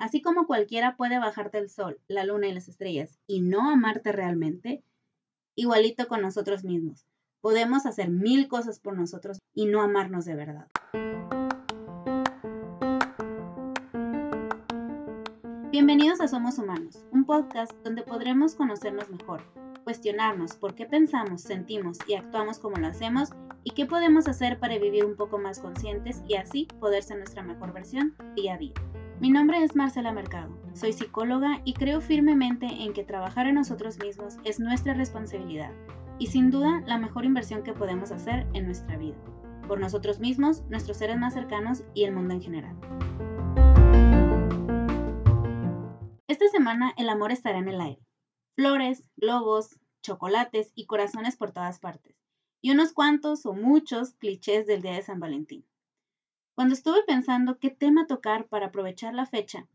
Así como cualquiera puede bajarte el sol, la luna y las estrellas y no amarte realmente, igualito con nosotros mismos. Podemos hacer mil cosas por nosotros y no amarnos de verdad. Bienvenidos a Somos Humanos, un podcast donde podremos conocernos mejor, cuestionarnos por qué pensamos, sentimos y actuamos como lo hacemos y qué podemos hacer para vivir un poco más conscientes y así poder ser nuestra mejor versión día a día. Mi nombre es Marcela Mercado, soy psicóloga y creo firmemente en que trabajar en nosotros mismos es nuestra responsabilidad y sin duda la mejor inversión que podemos hacer en nuestra vida, por nosotros mismos, nuestros seres más cercanos y el mundo en general. Esta semana el amor estará en el aire. Flores, globos, chocolates y corazones por todas partes. Y unos cuantos o muchos clichés del Día de San Valentín. Cuando estuve pensando qué tema tocar para aprovechar la fecha,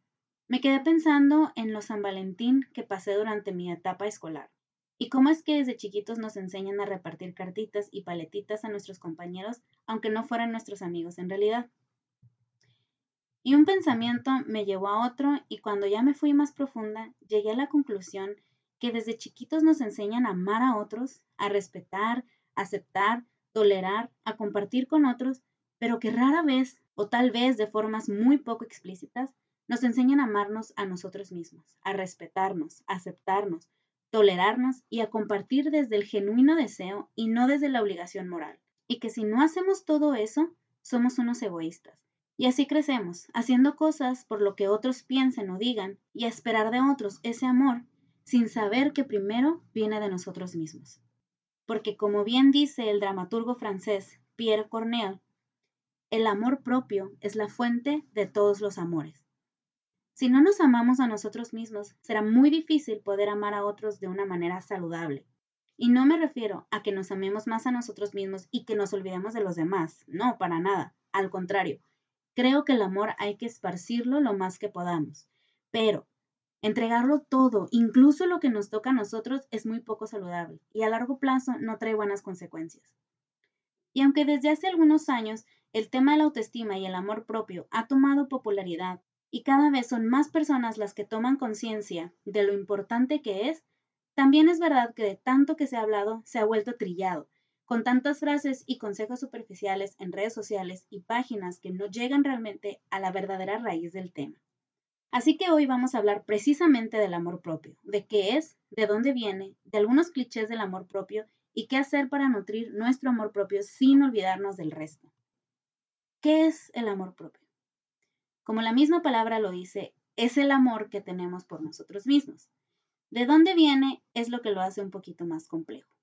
me quedé pensando en los San Valentín que pasé durante mi etapa escolar y cómo es que desde chiquitos nos enseñan a repartir cartitas y paletitas a nuestros compañeros, aunque no fueran nuestros amigos en realidad. Y un pensamiento me llevó a otro y cuando ya me fui más profunda, llegué a la conclusión que desde chiquitos nos enseñan a amar a otros, a respetar, aceptar, tolerar, a compartir con otros pero que rara vez, o tal vez de formas muy poco explícitas, nos enseñan a amarnos a nosotros mismos, a respetarnos, a aceptarnos, tolerarnos y a compartir desde el genuino deseo y no desde la obligación moral. Y que si no hacemos todo eso, somos unos egoístas. Y así crecemos, haciendo cosas por lo que otros piensen o digan y a esperar de otros ese amor, sin saber que primero viene de nosotros mismos. Porque como bien dice el dramaturgo francés Pierre Corneille, el amor propio es la fuente de todos los amores. Si no nos amamos a nosotros mismos, será muy difícil poder amar a otros de una manera saludable. Y no me refiero a que nos amemos más a nosotros mismos y que nos olvidemos de los demás. No, para nada. Al contrario, creo que el amor hay que esparcirlo lo más que podamos. Pero entregarlo todo, incluso lo que nos toca a nosotros, es muy poco saludable y a largo plazo no trae buenas consecuencias. Y aunque desde hace algunos años el tema de la autoestima y el amor propio ha tomado popularidad y cada vez son más personas las que toman conciencia de lo importante que es, también es verdad que de tanto que se ha hablado se ha vuelto trillado, con tantas frases y consejos superficiales en redes sociales y páginas que no llegan realmente a la verdadera raíz del tema. Así que hoy vamos a hablar precisamente del amor propio, de qué es, de dónde viene, de algunos clichés del amor propio y qué hacer para nutrir nuestro amor propio sin olvidarnos del resto. ¿Qué es el amor propio? Como la misma palabra lo dice, es el amor que tenemos por nosotros mismos. ¿De dónde viene? Es lo que lo hace un poquito más complejo.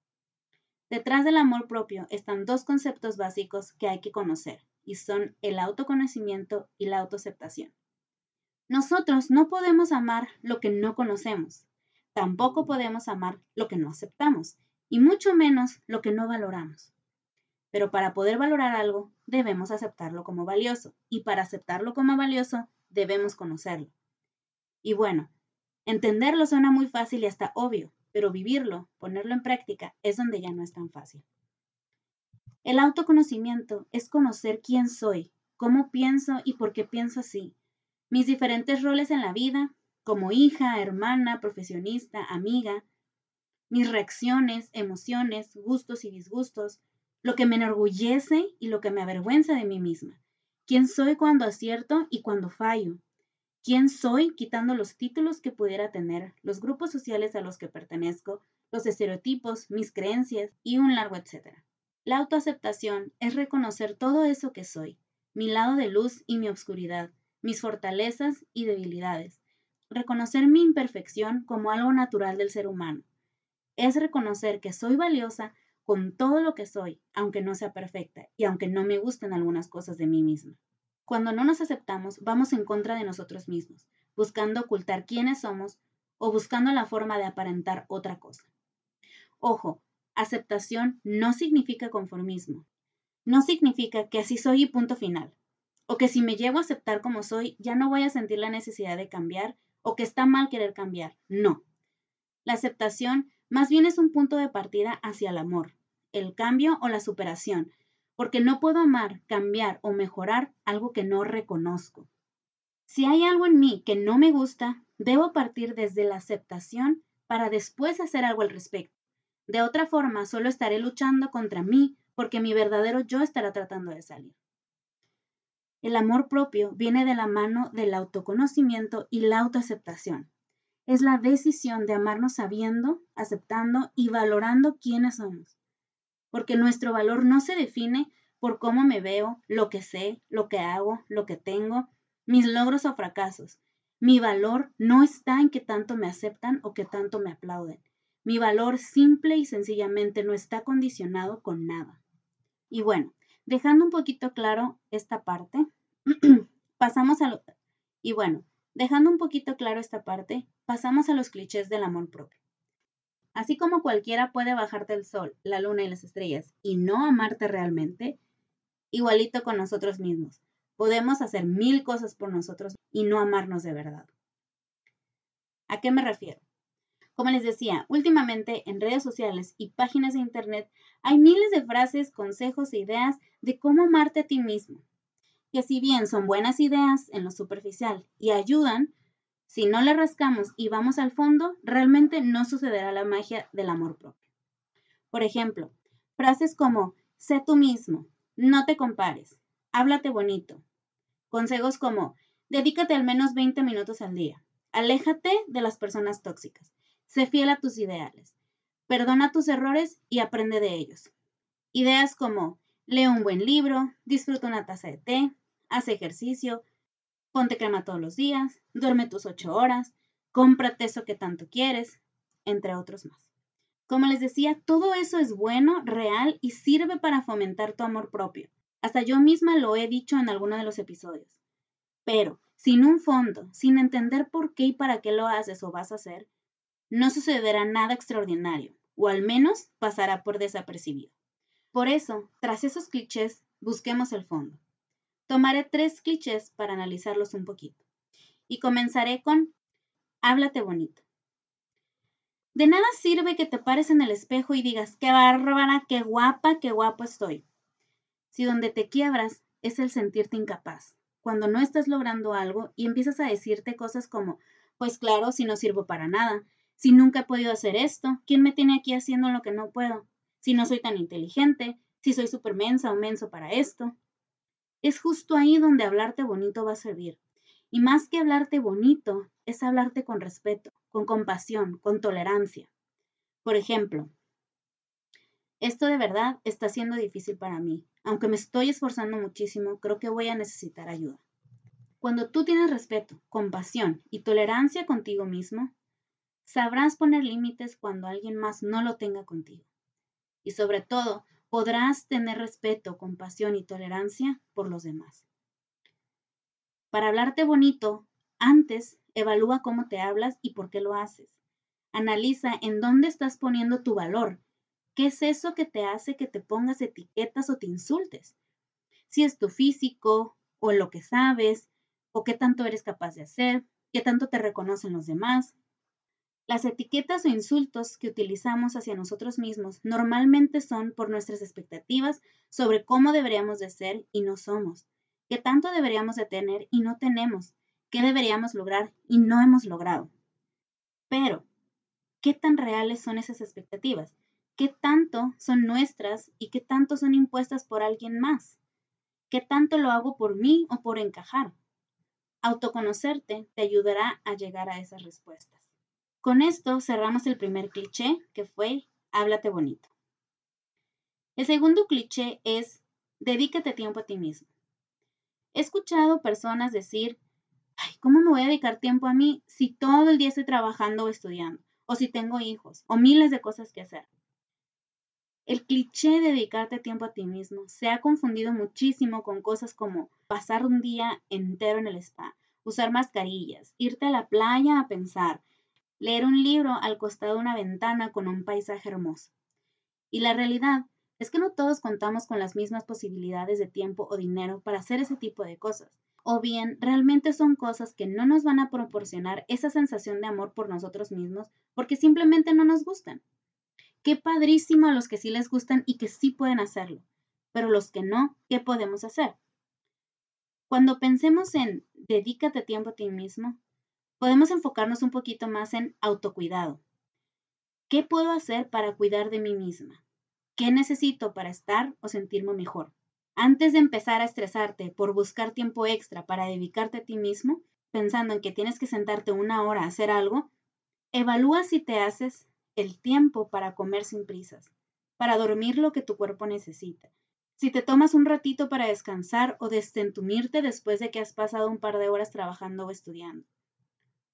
Detrás del amor propio están dos conceptos básicos que hay que conocer, y son el autoconocimiento y la autoaceptación. Nosotros no podemos amar lo que no conocemos, tampoco podemos amar lo que no aceptamos, y mucho menos lo que no valoramos. Pero para poder valorar algo, debemos aceptarlo como valioso. Y para aceptarlo como valioso, debemos conocerlo. Y bueno, entenderlo suena muy fácil y hasta obvio, pero vivirlo, ponerlo en práctica, es donde ya no es tan fácil. El autoconocimiento es conocer quién soy, cómo pienso y por qué pienso así, mis diferentes roles en la vida, como hija, hermana, profesionista, amiga, mis reacciones, emociones, gustos y disgustos, lo que me enorgullece y lo que me avergüenza de mí misma. ¿Quién soy cuando acierto y cuando fallo? ¿Quién soy quitando los títulos que pudiera tener, los grupos sociales a los que pertenezco, los estereotipos, mis creencias y un largo etcétera? La autoaceptación es reconocer todo eso que soy, mi lado de luz y mi obscuridad, mis fortalezas y debilidades. Reconocer mi imperfección como algo natural del ser humano. Es reconocer que soy valiosa con todo lo que soy, aunque no sea perfecta y aunque no me gusten algunas cosas de mí misma. Cuando no nos aceptamos, vamos en contra de nosotros mismos, buscando ocultar quiénes somos o buscando la forma de aparentar otra cosa. Ojo, aceptación no significa conformismo. No significa que así soy y punto final. O que si me llevo a aceptar como soy, ya no voy a sentir la necesidad de cambiar o que está mal querer cambiar. No. La aceptación más bien es un punto de partida hacia el amor, el cambio o la superación, porque no puedo amar, cambiar o mejorar algo que no reconozco. Si hay algo en mí que no me gusta, debo partir desde la aceptación para después hacer algo al respecto. De otra forma, solo estaré luchando contra mí porque mi verdadero yo estará tratando de salir. El amor propio viene de la mano del autoconocimiento y la autoaceptación. Es la decisión de amarnos sabiendo, aceptando y valorando quiénes somos. Porque nuestro valor no se define por cómo me veo, lo que sé, lo que hago, lo que tengo, mis logros o fracasos. Mi valor no está en que tanto me aceptan o que tanto me aplauden. Mi valor simple y sencillamente no está condicionado con nada. Y bueno, Dejando un poquito claro esta parte, pasamos a lo, y bueno, dejando un poquito claro esta parte, pasamos a los clichés del amor propio. Así como cualquiera puede bajarte el sol, la luna y las estrellas y no amarte realmente, igualito con nosotros mismos. Podemos hacer mil cosas por nosotros y no amarnos de verdad. ¿A qué me refiero? Como les decía, últimamente en redes sociales y páginas de internet hay miles de frases, consejos e ideas de cómo amarte a ti mismo, que si bien son buenas ideas en lo superficial y ayudan, si no le rascamos y vamos al fondo, realmente no sucederá la magia del amor propio. Por ejemplo, frases como sé tú mismo, no te compares, háblate bonito. Consejos como dedícate al menos 20 minutos al día, aléjate de las personas tóxicas, Sé fiel a tus ideales. Perdona tus errores y aprende de ellos. Ideas como lee un buen libro, disfruta una taza de té, haz ejercicio, ponte crema todos los días, duerme tus ocho horas, cómprate eso que tanto quieres, entre otros más. Como les decía, todo eso es bueno, real y sirve para fomentar tu amor propio. Hasta yo misma lo he dicho en alguno de los episodios. Pero, sin un fondo, sin entender por qué y para qué lo haces o vas a hacer, no sucederá nada extraordinario, o al menos pasará por desapercibido. Por eso, tras esos clichés, busquemos el fondo. Tomaré tres clichés para analizarlos un poquito. Y comenzaré con háblate bonito. De nada sirve que te pares en el espejo y digas, qué bárbara, qué guapa, qué guapo estoy. Si donde te quiebras es el sentirte incapaz, cuando no estás logrando algo y empiezas a decirte cosas como, pues claro, si no sirvo para nada, si nunca he podido hacer esto, ¿quién me tiene aquí haciendo lo que no puedo? Si no soy tan inteligente, si soy súper mensa o menso para esto. Es justo ahí donde hablarte bonito va a servir. Y más que hablarte bonito, es hablarte con respeto, con compasión, con tolerancia. Por ejemplo, esto de verdad está siendo difícil para mí. Aunque me estoy esforzando muchísimo, creo que voy a necesitar ayuda. Cuando tú tienes respeto, compasión y tolerancia contigo mismo, Sabrás poner límites cuando alguien más no lo tenga contigo. Y sobre todo, podrás tener respeto, compasión y tolerancia por los demás. Para hablarte bonito, antes evalúa cómo te hablas y por qué lo haces. Analiza en dónde estás poniendo tu valor. ¿Qué es eso que te hace que te pongas etiquetas o te insultes? Si es tu físico o lo que sabes, o qué tanto eres capaz de hacer, qué tanto te reconocen los demás, las etiquetas o insultos que utilizamos hacia nosotros mismos normalmente son por nuestras expectativas sobre cómo deberíamos de ser y no somos, qué tanto deberíamos de tener y no tenemos, qué deberíamos lograr y no hemos logrado. Pero, ¿qué tan reales son esas expectativas? ¿Qué tanto son nuestras y qué tanto son impuestas por alguien más? ¿Qué tanto lo hago por mí o por encajar? Autoconocerte te ayudará a llegar a esas respuestas. Con esto cerramos el primer cliché, que fue háblate bonito. El segundo cliché es dedícate tiempo a ti mismo. He escuchado personas decir, ay, ¿cómo me voy a dedicar tiempo a mí si todo el día estoy trabajando o estudiando? O si tengo hijos, o miles de cosas que hacer. El cliché de dedicarte tiempo a ti mismo se ha confundido muchísimo con cosas como pasar un día entero en el spa, usar mascarillas, irte a la playa a pensar, leer un libro al costado de una ventana con un paisaje hermoso. Y la realidad es que no todos contamos con las mismas posibilidades de tiempo o dinero para hacer ese tipo de cosas. O bien, realmente son cosas que no nos van a proporcionar esa sensación de amor por nosotros mismos porque simplemente no nos gustan. Qué padrísimo a los que sí les gustan y que sí pueden hacerlo, pero los que no, ¿qué podemos hacer? Cuando pensemos en dedícate tiempo a ti mismo, podemos enfocarnos un poquito más en autocuidado. ¿Qué puedo hacer para cuidar de mí misma? ¿Qué necesito para estar o sentirme mejor? Antes de empezar a estresarte por buscar tiempo extra para dedicarte a ti mismo, pensando en que tienes que sentarte una hora a hacer algo, evalúa si te haces el tiempo para comer sin prisas, para dormir lo que tu cuerpo necesita. Si te tomas un ratito para descansar o destentumirte después de que has pasado un par de horas trabajando o estudiando.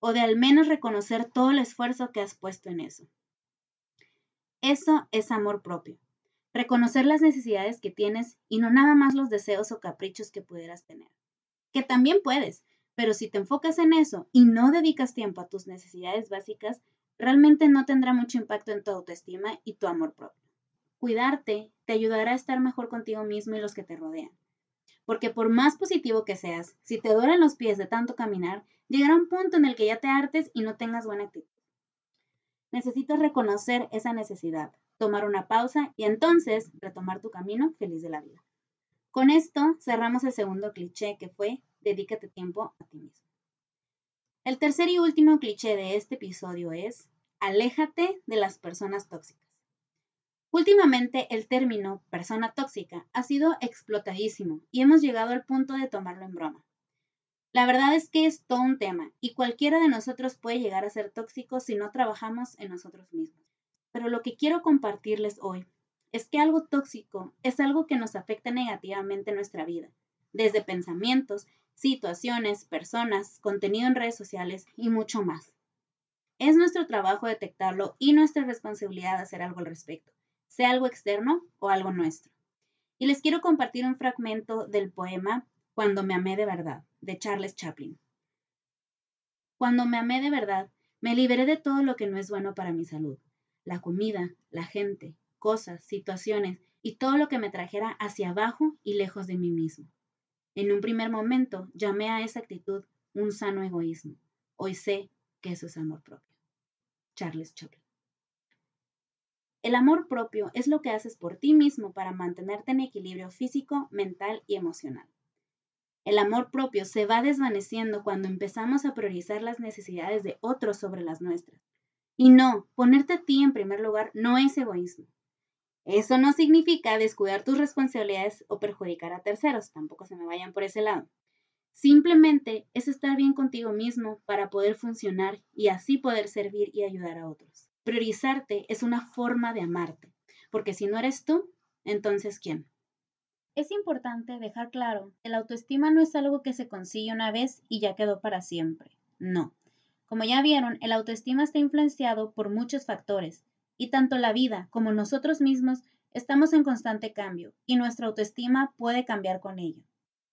O de al menos reconocer todo el esfuerzo que has puesto en eso. Eso es amor propio reconocer las necesidades que tienes y no nada más los deseos o caprichos que pudieras tener. Que también puedes, pero si te enfocas en eso y no dedicas tiempo a tus necesidades básicas, realmente no tendrá mucho impacto en tu autoestima y tu amor propio. Cuidarte te ayudará a estar mejor contigo mismo y los que te rodean. Porque por más positivo que seas, si te duelen los pies de tanto caminar, llegará un punto en el que ya te hartes y no tengas buena actitud. Necesitas reconocer esa necesidad, tomar una pausa y entonces retomar tu camino feliz de la vida. Con esto cerramos el segundo cliché que fue dedícate tiempo a ti mismo. El tercer y último cliché de este episodio es aléjate de las personas tóxicas. Últimamente el término persona tóxica ha sido explotadísimo y hemos llegado al punto de tomarlo en broma. La verdad es que es todo un tema y cualquiera de nosotros puede llegar a ser tóxico si no trabajamos en nosotros mismos. Pero lo que quiero compartirles hoy es que algo tóxico es algo que nos afecta negativamente en nuestra vida, desde pensamientos, situaciones, personas, contenido en redes sociales y mucho más. Es nuestro trabajo detectarlo y nuestra responsabilidad hacer algo al respecto, sea algo externo o algo nuestro. Y les quiero compartir un fragmento del poema Cuando me amé de verdad, de Charles Chaplin. Cuando me amé de verdad, me liberé de todo lo que no es bueno para mi salud la comida, la gente, cosas, situaciones y todo lo que me trajera hacia abajo y lejos de mí mismo. En un primer momento llamé a esa actitud un sano egoísmo. Hoy sé que eso es amor propio. Charles Chaplin. El amor propio es lo que haces por ti mismo para mantenerte en equilibrio físico, mental y emocional. El amor propio se va desvaneciendo cuando empezamos a priorizar las necesidades de otros sobre las nuestras y no, ponerte a ti en primer lugar no es egoísmo. Eso no significa descuidar tus responsabilidades o perjudicar a terceros, tampoco se me vayan por ese lado. Simplemente es estar bien contigo mismo para poder funcionar y así poder servir y ayudar a otros. Priorizarte es una forma de amarte, porque si no eres tú, entonces ¿quién? Es importante dejar claro que la autoestima no es algo que se consigue una vez y ya quedó para siempre. No, como ya vieron, el autoestima está influenciado por muchos factores, y tanto la vida como nosotros mismos estamos en constante cambio, y nuestra autoestima puede cambiar con ello.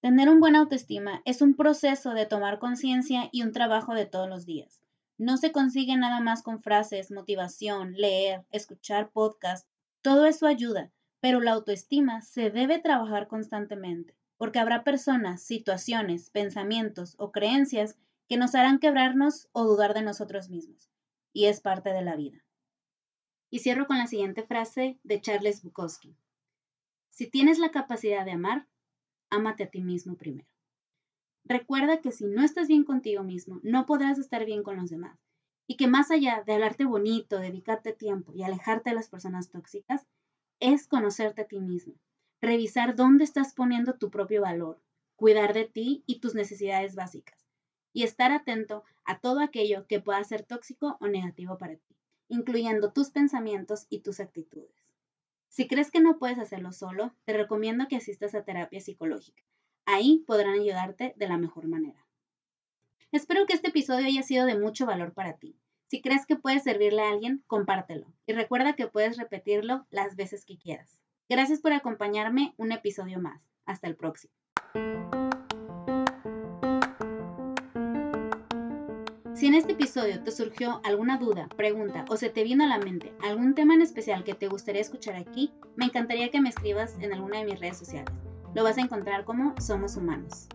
Tener un buen autoestima es un proceso de tomar conciencia y un trabajo de todos los días. No se consigue nada más con frases, motivación, leer, escuchar podcasts. Todo eso ayuda, pero la autoestima se debe trabajar constantemente, porque habrá personas, situaciones, pensamientos o creencias que nos harán quebrarnos o dudar de nosotros mismos, y es parte de la vida. Y cierro con la siguiente frase de Charles Bukowski. Si tienes la capacidad de amar, ámate a ti mismo primero. Recuerda que si no estás bien contigo mismo, no podrás estar bien con los demás. Y que más allá de hablarte bonito, dedicarte tiempo y alejarte de las personas tóxicas, es conocerte a ti mismo. Revisar dónde estás poniendo tu propio valor, cuidar de ti y tus necesidades básicas y estar atento a todo aquello que pueda ser tóxico o negativo para ti, incluyendo tus pensamientos y tus actitudes. Si crees que no puedes hacerlo solo, te recomiendo que asistas a terapia psicológica. Ahí podrán ayudarte de la mejor manera. Espero que este episodio haya sido de mucho valor para ti. Si crees que puede servirle a alguien, compártelo y recuerda que puedes repetirlo las veces que quieras. Gracias por acompañarme un episodio más. Hasta el próximo. Si en este episodio te surgió alguna duda, pregunta o se te vino a la mente algún tema en especial que te gustaría escuchar aquí, me encantaría que me escribas en alguna de mis redes sociales. Lo vas a encontrar como Somos Humanos.